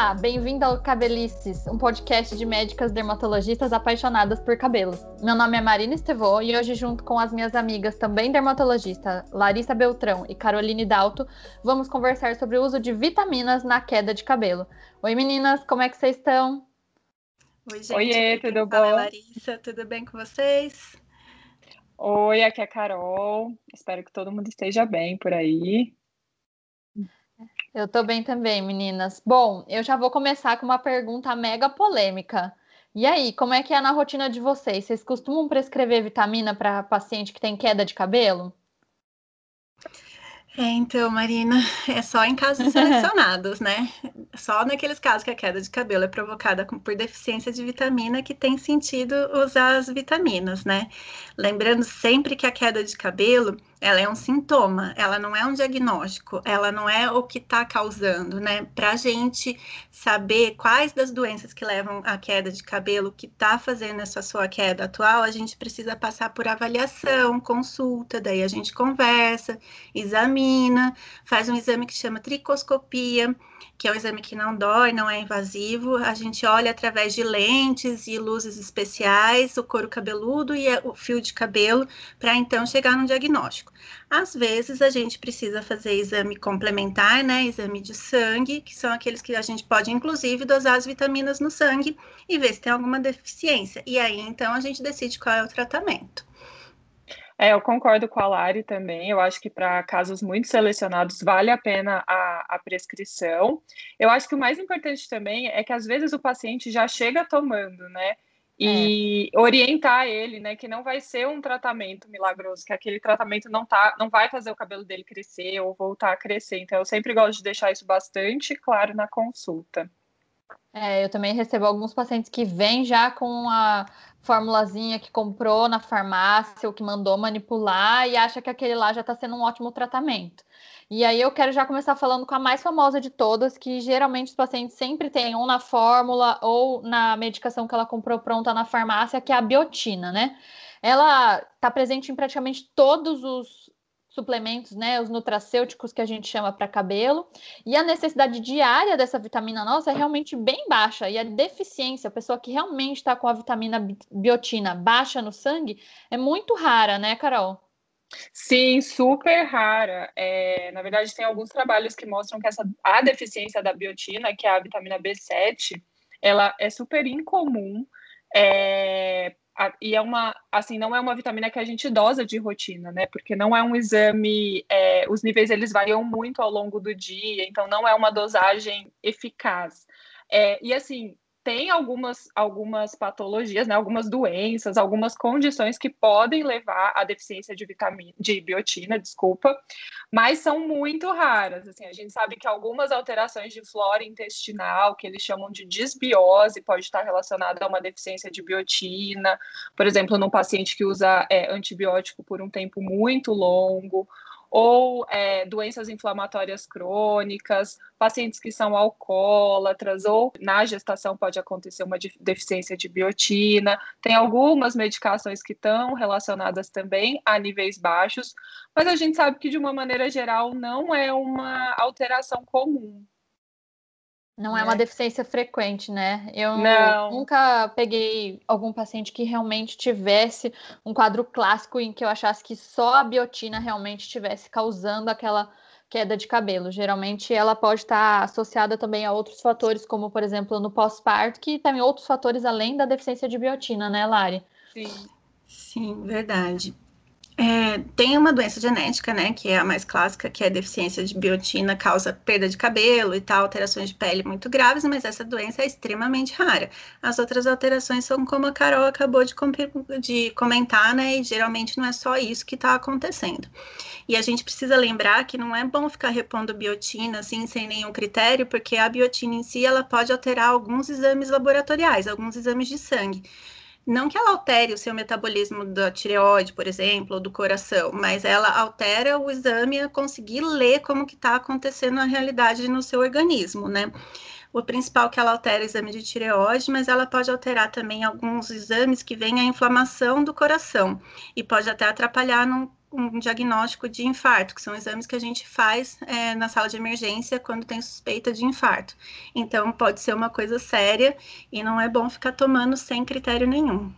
Olá, bem-vindo ao Cabelices, um podcast de médicas dermatologistas apaixonadas por cabelos. Meu nome é Marina Estevô e hoje, junto com as minhas amigas também dermatologistas, Larissa Beltrão e Caroline Dalto, vamos conversar sobre o uso de vitaminas na queda de cabelo. Oi, meninas, como é que vocês estão? Oi, gente. Oiê, tudo bom? Fala, Larissa, tudo bem com vocês? Oi, aqui é a Carol. Espero que todo mundo esteja bem por aí. Eu tô bem também, meninas. Bom, eu já vou começar com uma pergunta mega polêmica. E aí, como é que é na rotina de vocês? Vocês costumam prescrever vitamina para paciente que tem queda de cabelo? É, então, Marina, é só em casos selecionados, né? Só naqueles casos que a queda de cabelo é provocada por deficiência de vitamina que tem sentido usar as vitaminas, né? Lembrando sempre que a queda de cabelo ela é um sintoma, ela não é um diagnóstico, ela não é o que está causando, né? Para a gente saber quais das doenças que levam à queda de cabelo, que está fazendo essa sua queda atual, a gente precisa passar por avaliação, consulta, daí a gente conversa, examina, faz um exame que chama tricoscopia, que é um exame que não dói, não é invasivo. A gente olha através de lentes e luzes especiais o couro cabeludo e o fio de cabelo para então chegar no diagnóstico. Às vezes a gente precisa fazer exame complementar, né? Exame de sangue, que são aqueles que a gente pode inclusive dosar as vitaminas no sangue e ver se tem alguma deficiência. E aí então a gente decide qual é o tratamento. É, eu concordo com a Lari também. Eu acho que para casos muito selecionados vale a pena a, a, prescrição. Eu acho que o mais importante também é que às vezes o paciente já chega tomando, né? E é. orientar ele, né, que não vai ser um tratamento milagroso, que aquele tratamento não tá, não vai fazer o cabelo dele crescer ou voltar a crescer. Então eu sempre gosto de deixar isso bastante claro na consulta. É, eu também recebo alguns pacientes que vêm já com a formulazinha que comprou na farmácia ou que mandou manipular e acha que aquele lá já está sendo um ótimo tratamento. E aí eu quero já começar falando com a mais famosa de todas, que geralmente os pacientes sempre têm ou na fórmula ou na medicação que ela comprou pronta na farmácia, que é a biotina, né? Ela está presente em praticamente todos os suplementos, né, os nutracêuticos que a gente chama para cabelo, e a necessidade diária dessa vitamina nossa é realmente bem baixa, e a deficiência, a pessoa que realmente está com a vitamina biotina baixa no sangue, é muito rara, né, Carol? Sim, super rara. É, na verdade, tem alguns trabalhos que mostram que essa, a deficiência da biotina, que é a vitamina B7, ela é super incomum. É, e é uma, assim, não é uma vitamina que a gente dosa de rotina, né? Porque não é um exame, é, os níveis eles variam muito ao longo do dia, então não é uma dosagem eficaz. É, e assim, tem algumas, algumas patologias, né, algumas doenças, algumas condições que podem levar à deficiência de vitamina, de biotina, desculpa, mas são muito raras. Assim, a gente sabe que algumas alterações de flora intestinal, que eles chamam de disbiose, pode estar relacionada a uma deficiência de biotina, por exemplo, num paciente que usa é, antibiótico por um tempo muito longo, ou é, doenças inflamatórias crônicas, pacientes que são alcoólatras, ou na gestação pode acontecer uma deficiência de biotina. Tem algumas medicações que estão relacionadas também a níveis baixos, mas a gente sabe que, de uma maneira geral, não é uma alteração comum. Não é uma né? deficiência frequente, né? Eu Não. nunca peguei algum paciente que realmente tivesse um quadro clássico em que eu achasse que só a biotina realmente estivesse causando aquela queda de cabelo. Geralmente ela pode estar associada também a outros fatores, como por exemplo no pós-parto, que tem outros fatores além da deficiência de biotina, né, Lari? Sim. Sim, verdade. É, tem uma doença genética, né, que é a mais clássica, que é deficiência de biotina, causa perda de cabelo e tal, alterações de pele muito graves, mas essa doença é extremamente rara. As outras alterações são como a Carol acabou de, de comentar, né, e geralmente não é só isso que está acontecendo. E a gente precisa lembrar que não é bom ficar repondo biotina, assim, sem nenhum critério, porque a biotina em si, ela pode alterar alguns exames laboratoriais, alguns exames de sangue. Não que ela altere o seu metabolismo da tireoide, por exemplo, ou do coração, mas ela altera o exame a conseguir ler como que está acontecendo a realidade no seu organismo, né? O principal que ela altera é o exame de tireoide, mas ela pode alterar também alguns exames que vêm a inflamação do coração e pode até atrapalhar num um diagnóstico de infarto, que são exames que a gente faz é, na sala de emergência quando tem suspeita de infarto. Então, pode ser uma coisa séria e não é bom ficar tomando sem critério nenhum.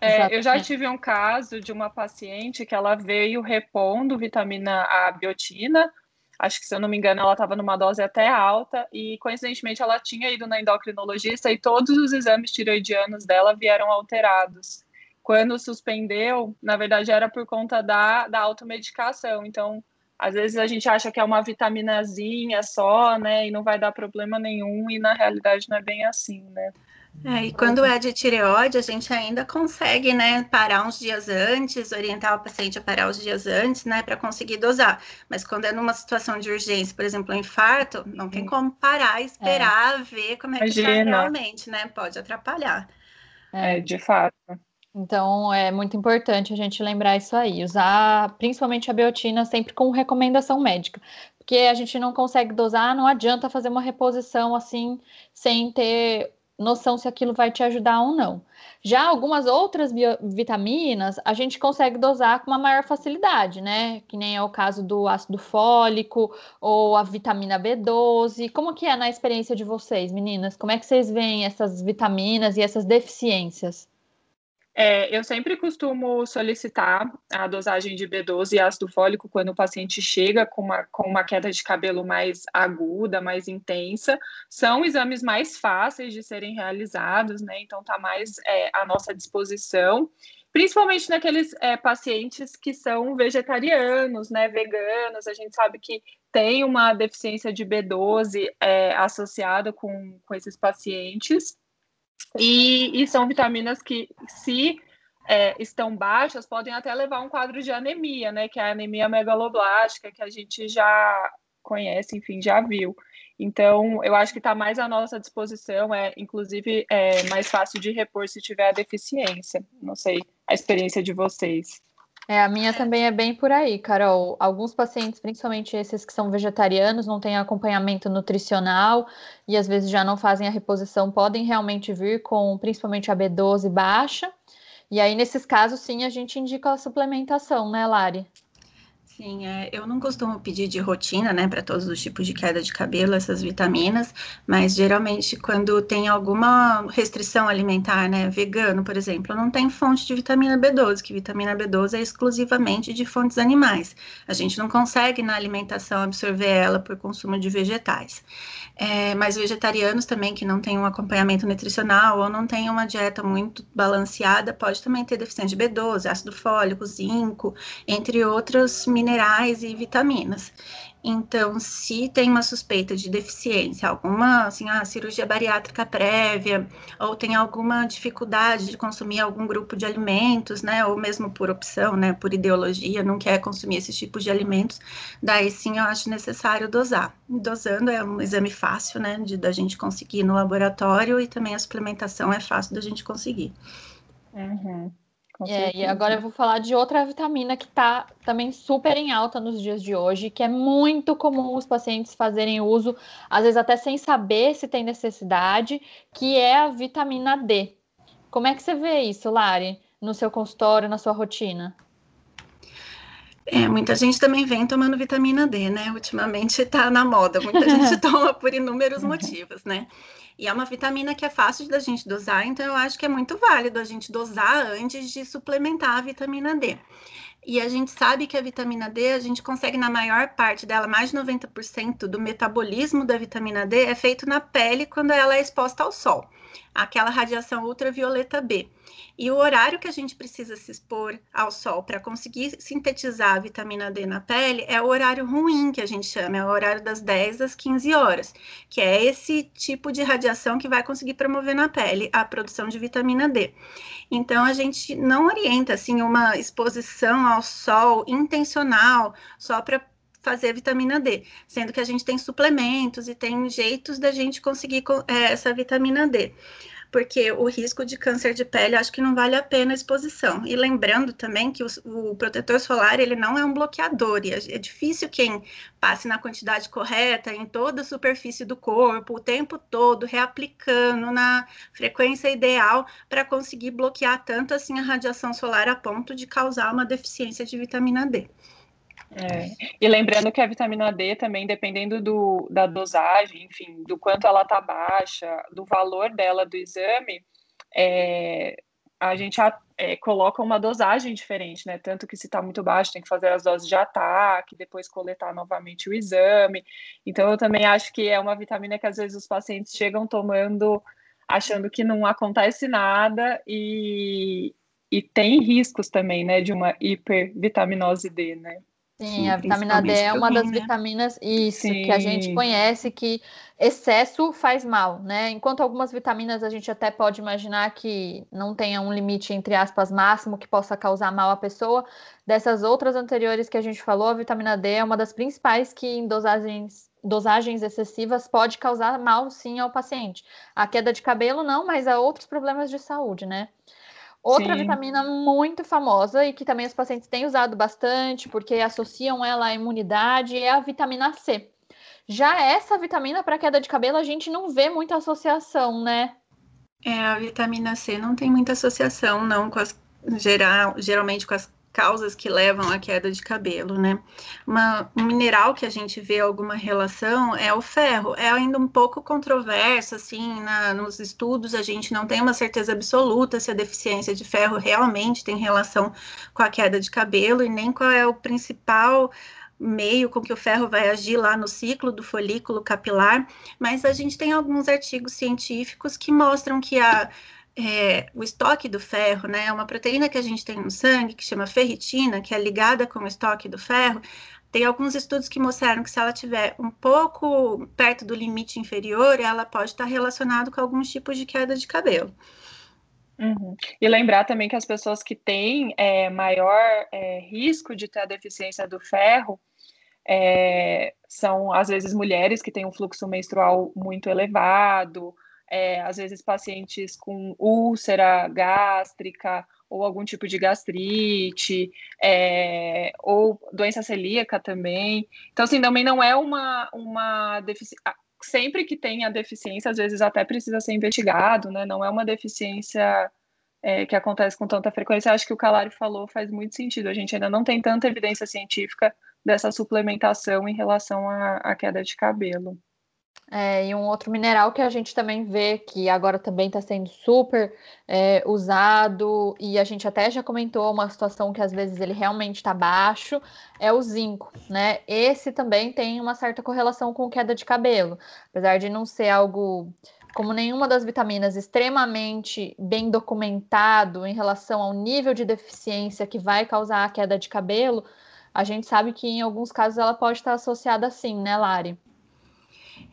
É, eu já tive um caso de uma paciente que ela veio repondo vitamina A biotina. Acho que, se eu não me engano, ela estava numa dose até alta e, coincidentemente, ela tinha ido na endocrinologista e todos os exames tiroidianos dela vieram alterados. Quando suspendeu, na verdade, era por conta da, da automedicação. Então, às vezes a gente acha que é uma vitaminazinha só, né, e não vai dar problema nenhum, e na realidade não é bem assim, né? É, e quando é de tireoide, a gente ainda consegue, né, parar uns dias antes, orientar o paciente a parar os dias antes, né, para conseguir dosar. Mas quando é numa situação de urgência, por exemplo, um infarto, não tem como parar, esperar, é. ver como é que está realmente, né? Pode atrapalhar. É, de fato. Então é muito importante a gente lembrar isso aí, usar principalmente a biotina sempre com recomendação médica, porque a gente não consegue dosar, não adianta fazer uma reposição assim sem ter noção se aquilo vai te ajudar ou não. Já algumas outras vitaminas a gente consegue dosar com uma maior facilidade, né? Que nem é o caso do ácido fólico ou a vitamina B12. Como que é na experiência de vocês, meninas? Como é que vocês veem essas vitaminas e essas deficiências? É, eu sempre costumo solicitar a dosagem de B12 e ácido fólico quando o paciente chega com uma, com uma queda de cabelo mais aguda, mais intensa. São exames mais fáceis de serem realizados, né? Então tá mais é, à nossa disposição, principalmente naqueles é, pacientes que são vegetarianos, né? Veganos. A gente sabe que tem uma deficiência de B12 é, associada com, com esses pacientes. E, e são vitaminas que, se é, estão baixas, podem até levar a um quadro de anemia, né? Que é a anemia megaloblástica, que a gente já conhece, enfim, já viu. Então, eu acho que está mais à nossa disposição, é inclusive é mais fácil de repor se tiver a deficiência. Não sei a experiência de vocês. É, a minha também é bem por aí, Carol. Alguns pacientes, principalmente esses que são vegetarianos, não têm acompanhamento nutricional e às vezes já não fazem a reposição, podem realmente vir com principalmente a B12 baixa. E aí, nesses casos, sim, a gente indica a suplementação, né, Lari? Sim, é, eu não costumo pedir de rotina, né, para todos os tipos de queda de cabelo, essas vitaminas, mas geralmente quando tem alguma restrição alimentar, né, vegano, por exemplo, não tem fonte de vitamina B12, que vitamina B12 é exclusivamente de fontes animais. A gente não consegue na alimentação absorver ela por consumo de vegetais. É, mas vegetarianos também que não têm um acompanhamento nutricional ou não têm uma dieta muito balanceada, pode também ter deficiência de B12, ácido fólico, zinco, entre outros minerais minerais e vitaminas. Então, se tem uma suspeita de deficiência, alguma assim, a cirurgia bariátrica prévia, ou tem alguma dificuldade de consumir algum grupo de alimentos, né, ou mesmo por opção, né, por ideologia, não quer consumir esses tipos de alimentos, daí sim eu acho necessário dosar. Dosando é um exame fácil, né, de da gente conseguir no laboratório e também a suplementação é fácil da gente conseguir. Uhum. É, e agora eu vou falar de outra vitamina que está também super em alta nos dias de hoje, que é muito comum os pacientes fazerem uso, às vezes até sem saber se tem necessidade, que é a vitamina D. Como é que você vê isso, Lari, no seu consultório, na sua rotina? É, muita gente também vem tomando vitamina D, né? Ultimamente está na moda, muita gente toma por inúmeros motivos, né? E é uma vitamina que é fácil da gente dosar, então eu acho que é muito válido a gente dosar antes de suplementar a vitamina D. E a gente sabe que a vitamina D, a gente consegue, na maior parte dela, mais de 90% do metabolismo da vitamina D é feito na pele quando ela é exposta ao sol, aquela radiação ultravioleta B. E o horário que a gente precisa se expor ao sol para conseguir sintetizar a vitamina D na pele é o horário ruim, que a gente chama, é o horário das 10 às 15 horas, que é esse tipo de radiação que vai conseguir promover na pele a produção de vitamina D. Então, a gente não orienta, assim, uma exposição sol intencional só para fazer vitamina D, sendo que a gente tem suplementos e tem jeitos da gente conseguir é, essa vitamina D. porque o risco de câncer de pele acho que não vale a pena a exposição. E lembrando também que o, o protetor solar ele não é um bloqueador, e é, é difícil quem passe na quantidade correta em toda a superfície do corpo, o tempo todo, reaplicando na frequência ideal para conseguir bloquear tanto assim a radiação solar a ponto de causar uma deficiência de vitamina D. É. E lembrando que a vitamina D também, dependendo do, da dosagem, enfim, do quanto ela está baixa, do valor dela do exame, é, a gente é, coloca uma dosagem diferente, né? Tanto que se está muito baixo, tem que fazer as doses de ataque, depois coletar novamente o exame. Então, eu também acho que é uma vitamina que às vezes os pacientes chegam tomando achando que não acontece nada e, e tem riscos também, né, de uma hipervitaminose D, né? Sim, a vitamina D é uma das vitaminas, isso, Sim. que a gente conhece que excesso faz mal, né? Enquanto algumas vitaminas a gente até pode imaginar que não tenha um limite, entre aspas, máximo que possa causar mal à pessoa, dessas outras anteriores que a gente falou, a vitamina D é uma das principais que em dosagens dosagens excessivas pode causar mal sim ao paciente. A queda de cabelo não, mas há outros problemas de saúde, né? Outra Sim. vitamina muito famosa e que também os pacientes têm usado bastante, porque associam ela à imunidade, é a vitamina C. Já essa vitamina para queda de cabelo, a gente não vê muita associação, né? É, a vitamina C não tem muita associação, não, com as, geral, geralmente com as causas que levam à queda de cabelo, né? Uma, um mineral que a gente vê alguma relação é o ferro. É ainda um pouco controverso, assim, na, nos estudos a gente não tem uma certeza absoluta se a deficiência de ferro realmente tem relação com a queda de cabelo e nem qual é o principal meio com que o ferro vai agir lá no ciclo do folículo capilar, mas a gente tem alguns artigos científicos que mostram que a é, o estoque do ferro, né, é uma proteína que a gente tem no sangue, que chama ferritina, que é ligada com o estoque do ferro, tem alguns estudos que mostraram que se ela tiver um pouco perto do limite inferior, ela pode estar relacionada com alguns tipos de queda de cabelo. Uhum. E lembrar também que as pessoas que têm é, maior é, risco de ter a deficiência do ferro é, são, às vezes, mulheres que têm um fluxo menstrual muito elevado, é, às vezes pacientes com úlcera gástrica ou algum tipo de gastrite, é, ou doença celíaca também. Então, assim, também não é uma, uma deficiência. Sempre que tem a deficiência, às vezes até precisa ser investigado, né? Não é uma deficiência é, que acontece com tanta frequência. Acho que o Calari falou faz muito sentido. A gente ainda não tem tanta evidência científica dessa suplementação em relação à, à queda de cabelo. É, e um outro mineral que a gente também vê que agora também está sendo super é, usado, e a gente até já comentou uma situação que às vezes ele realmente está baixo, é o zinco, né? Esse também tem uma certa correlação com queda de cabelo, apesar de não ser algo como nenhuma das vitaminas extremamente bem documentado em relação ao nível de deficiência que vai causar a queda de cabelo, a gente sabe que em alguns casos ela pode estar associada sim, né, Lari?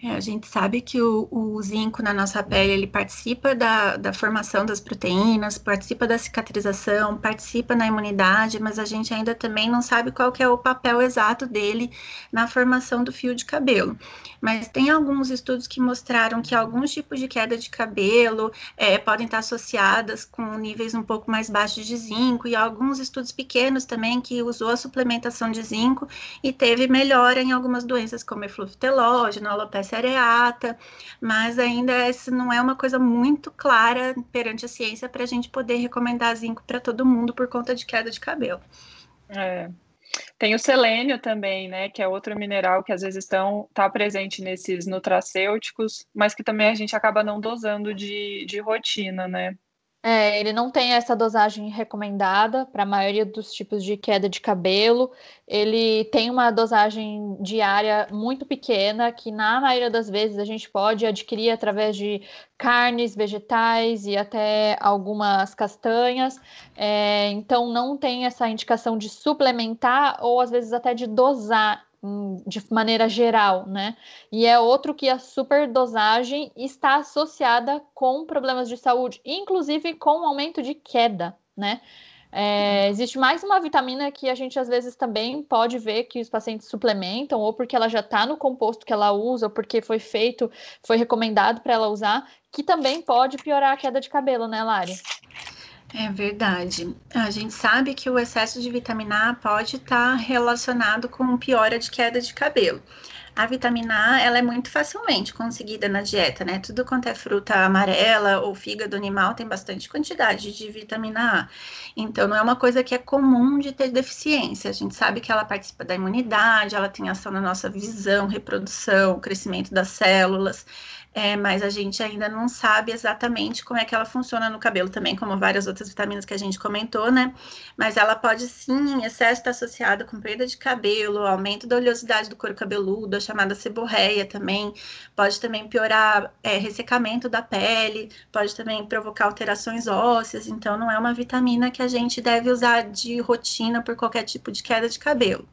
É, a gente sabe que o, o, zinco na nossa pele ele participa da, da formação das proteínas, participa da cicatrização, participa na imunidade, mas a gente ainda também não sabe qual é o papel exato dele na formação do fio de cabelo. Mas tem alguns estudos que mostraram que alguns tipos de queda de cabelo é, podem estar associadas com níveis um pouco mais baixos de zinco, e alguns estudos pequenos também que usou a suplementação de zinco e teve melhora em algumas doenças como efluvio telógeno, alopecia areata, mas ainda essa não é uma coisa muito clara perante a ciência para a gente poder recomendar zinco para todo mundo por conta de queda de cabelo. É. Tem o selênio também, né, que é outro mineral que às vezes estão tá presente nesses nutracêuticos, mas que também a gente acaba não dosando de, de rotina, né? É, ele não tem essa dosagem recomendada para a maioria dos tipos de queda de cabelo. Ele tem uma dosagem diária muito pequena, que na maioria das vezes a gente pode adquirir através de carnes, vegetais e até algumas castanhas. É, então, não tem essa indicação de suplementar ou às vezes até de dosar de maneira geral, né? E é outro que a superdosagem está associada com problemas de saúde, inclusive com aumento de queda, né? É, existe mais uma vitamina que a gente às vezes também pode ver que os pacientes suplementam, ou porque ela já está no composto que ela usa, ou porque foi feito, foi recomendado para ela usar, que também pode piorar a queda de cabelo, né, Lari? É verdade. A gente sabe que o excesso de vitamina A pode estar tá relacionado com piora de queda de cabelo. A vitamina A, ela é muito facilmente conseguida na dieta, né? Tudo quanto é fruta amarela ou fígado animal tem bastante quantidade de vitamina A. Então, não é uma coisa que é comum de ter deficiência. A gente sabe que ela participa da imunidade, ela tem ação na nossa visão, reprodução, crescimento das células é, mas a gente ainda não sabe exatamente como é que ela funciona no cabelo também, como várias outras vitaminas que a gente comentou, né? Mas ela pode sim, em excesso, estar associada com perda de cabelo, aumento da oleosidade do couro cabeludo, a chamada seborreia também, pode também piorar é, ressecamento da pele, pode também provocar alterações ósseas, então não é uma vitamina que a gente deve usar de rotina por qualquer tipo de queda de cabelo.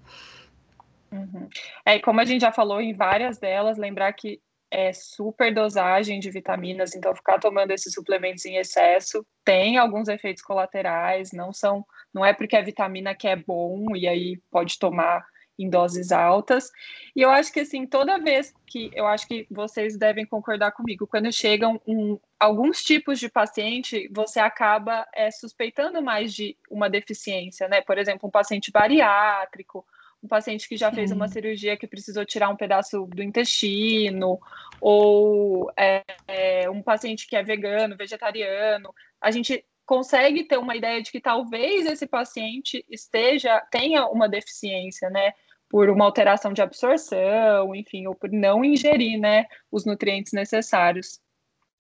Uhum. É, como a gente já falou em várias delas, lembrar que é super dosagem de vitaminas, então ficar tomando esses suplementos em excesso tem alguns efeitos colaterais, não são, não é porque a vitamina que é bom e aí pode tomar em doses altas. E eu acho que assim, toda vez que eu acho que vocês devem concordar comigo, quando chegam um, alguns tipos de paciente, você acaba é, suspeitando mais de uma deficiência, né? Por exemplo, um paciente bariátrico, um paciente que já fez uma cirurgia que precisou tirar um pedaço do intestino, ou é, é, um paciente que é vegano, vegetariano, a gente consegue ter uma ideia de que talvez esse paciente esteja tenha uma deficiência, né? Por uma alteração de absorção, enfim, ou por não ingerir, né, os nutrientes necessários.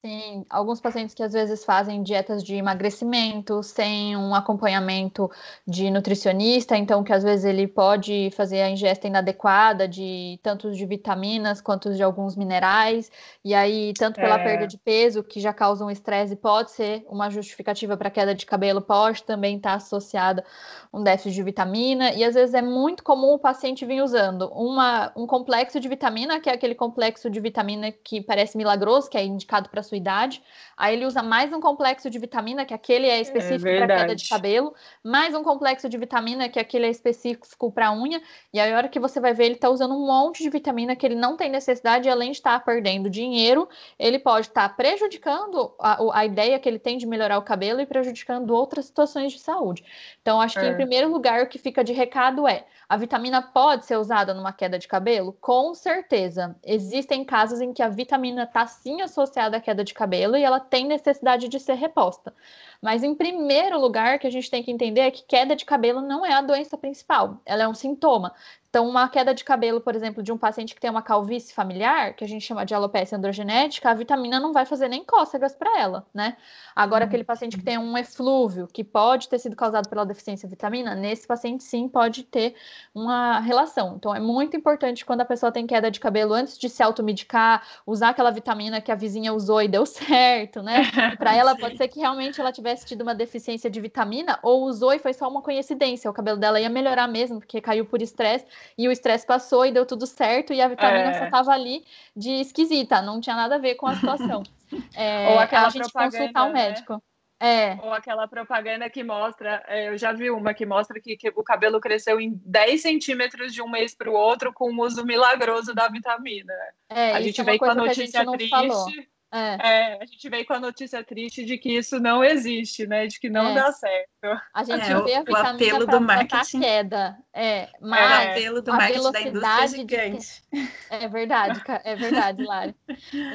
Sim, alguns pacientes que às vezes fazem dietas de emagrecimento sem um acompanhamento de nutricionista, então que às vezes ele pode fazer a ingesta inadequada de tanto de vitaminas quanto de alguns minerais, e aí tanto pela é. perda de peso, que já causa um estresse, pode ser uma justificativa para queda de cabelo, pode também estar associada um déficit de vitamina, e às vezes é muito comum o paciente vir usando uma, um complexo de vitamina, que é aquele complexo de vitamina que parece milagroso, que é indicado para sua idade. Aí ele usa mais um complexo de vitamina, que aquele é específico é para queda de cabelo, mais um complexo de vitamina, que aquele é específico para unha. E aí, a hora que você vai ver, ele está usando um monte de vitamina que ele não tem necessidade, e além de estar tá perdendo dinheiro, ele pode estar tá prejudicando a, a, ideia que ele tem de melhorar o cabelo e prejudicando outras situações de saúde. Então, acho que, em é. primeiro lugar, o que fica de recado é: a vitamina pode ser usada numa queda de cabelo? Com certeza. Existem casos em que a vitamina está sim associada à queda de cabelo e ela tem necessidade de ser reposta. Mas em primeiro lugar, que a gente tem que entender é que queda de cabelo não é a doença principal, ela é um sintoma. Então, uma queda de cabelo, por exemplo, de um paciente que tem uma calvície familiar, que a gente chama de alopecia androgenética, a vitamina não vai fazer nem cócegas para ela, né? Agora, aquele paciente que tem um eflúvio, que pode ter sido causado pela deficiência de vitamina, nesse paciente sim pode ter uma relação. Então, é muito importante quando a pessoa tem queda de cabelo, antes de se automedicar, usar aquela vitamina que a vizinha usou e deu certo, né? Para ela, pode ser que realmente ela tivesse tido uma deficiência de vitamina, ou usou e foi só uma coincidência. O cabelo dela ia melhorar mesmo, porque caiu por estresse e o estresse passou e deu tudo certo, e a vitamina é. só estava ali de esquisita, não tinha nada a ver com a situação. É, Ou aquela a gente consultar o um né? médico. É. Ou aquela propaganda que mostra, é, eu já vi uma que mostra que, que o cabelo cresceu em 10 centímetros de um mês para o outro com o uso milagroso da vitamina. É, a gente é veio com a notícia a triste. Falou. É. é. a gente veio com a notícia triste de que isso não existe, né? De que não é. dá certo. A gente é, vê a vitamina para marketing... queda. É, mas o apelo do marketing da indústria é gigante. De... É verdade, é verdade, Lara.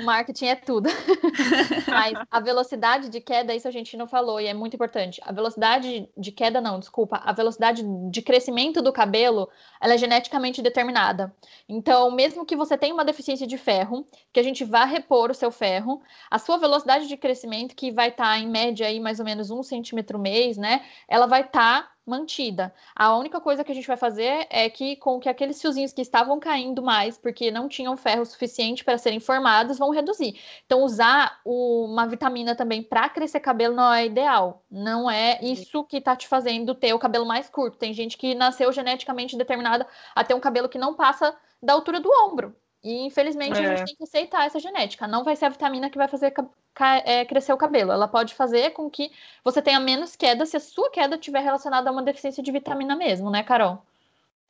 O marketing é tudo. mas a velocidade de queda, isso a gente não falou e é muito importante. A velocidade de queda, não, desculpa. A velocidade de crescimento do cabelo, ela é geneticamente determinada. Então, mesmo que você tenha uma deficiência de ferro, que a gente vá repor o seu ferro, ferro, a sua velocidade de crescimento, que vai estar tá, em média aí mais ou menos um centímetro mês, né? Ela vai estar tá mantida. A única coisa que a gente vai fazer é que com que aqueles fiozinhos que estavam caindo mais, porque não tinham ferro suficiente para serem formados, vão reduzir. Então, usar o, uma vitamina também para crescer cabelo não é ideal. Não é isso que está te fazendo ter o cabelo mais curto. Tem gente que nasceu geneticamente determinada a ter um cabelo que não passa da altura do ombro. E infelizmente é. a gente é. tem que aceitar essa genética. Não vai ser a vitamina que vai fazer é, crescer o cabelo. Ela pode fazer com que você tenha menos queda se a sua queda estiver relacionada a uma deficiência de vitamina mesmo, né, Carol?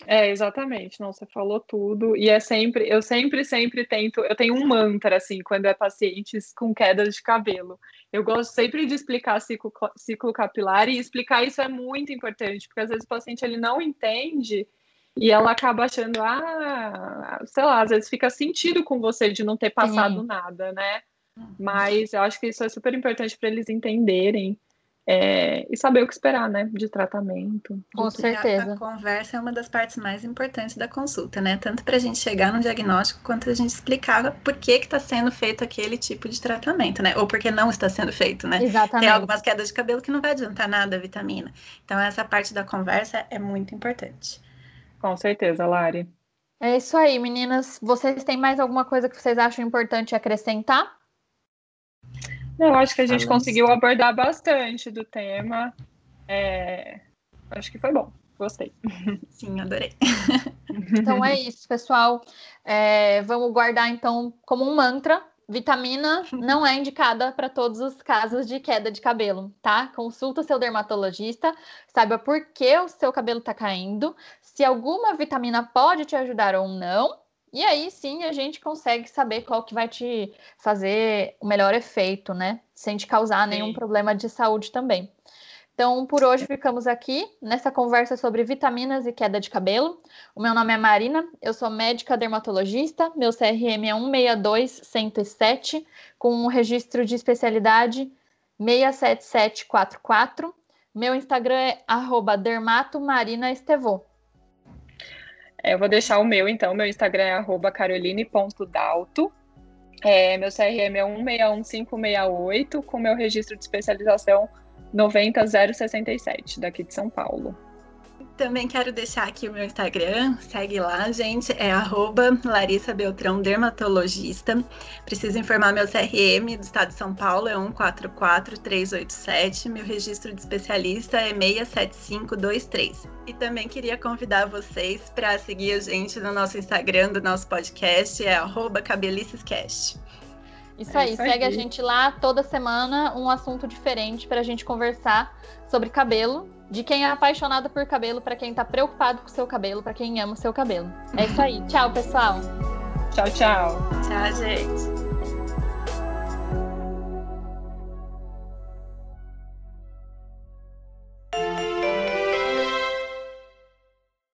É, exatamente. Não, você falou tudo. E é sempre, eu sempre, sempre tento. Eu tenho um mantra, assim, quando é pacientes com quedas de cabelo. Eu gosto sempre de explicar ciclo, ciclo capilar e explicar isso é muito importante, porque às vezes o paciente ele não entende e ela acaba achando, ah, sei lá, às vezes fica sentido com você de não ter passado Sim. nada, né? Uhum. Mas eu acho que isso é super importante para eles entenderem é, e saber o que esperar, né, de tratamento. Com certeza. A, a, conversa é uma das partes mais importantes da consulta, né? Tanto para a gente chegar no diagnóstico quanto a gente explicar por que está sendo feito aquele tipo de tratamento, né? Ou por que não está sendo feito, né? Exatamente. Tem algumas quedas de cabelo que não vai adiantar nada a vitamina. Então essa parte da conversa é muito importante. Com certeza, Lari. É isso aí, meninas. Vocês têm mais alguma coisa que vocês acham importante acrescentar? Eu acho que a gente conseguiu abordar bastante do tema. É... Acho que foi bom. Gostei. Sim, adorei. Então é isso, pessoal. É, vamos guardar então como um mantra Vitamina não é indicada para todos os casos de queda de cabelo, tá? Consulta seu dermatologista, saiba por que o seu cabelo está caindo, se alguma vitamina pode te ajudar ou não, e aí sim a gente consegue saber qual que vai te fazer o melhor efeito, né? Sem te causar sim. nenhum problema de saúde também. Então, por hoje ficamos aqui nessa conversa sobre vitaminas e queda de cabelo. O meu nome é Marina, eu sou médica dermatologista, meu CRM é 162107, com um registro de especialidade 67744. Meu Instagram é dermatomarinaestevô. É, eu vou deixar o meu, então. Meu Instagram é caroline.dalto. É, meu CRM é 161568, com meu registro de especialização 90067, daqui de São Paulo. Também quero deixar aqui o meu Instagram, segue lá, gente, é arroba Larissa Beltrão Dermatologista. Preciso informar meu CRM do estado de São Paulo, é 144387, meu registro de especialista é 67523. E também queria convidar vocês para seguir a gente no nosso Instagram do nosso podcast, é arroba cabelicescast. Isso, é aí, isso segue a gente lá toda semana, um assunto diferente para a gente conversar sobre cabelo, de quem é apaixonado por cabelo, para quem está preocupado com o seu cabelo, para quem ama o seu cabelo. É isso aí. Tchau, pessoal. Tchau, tchau. Tchau, gente.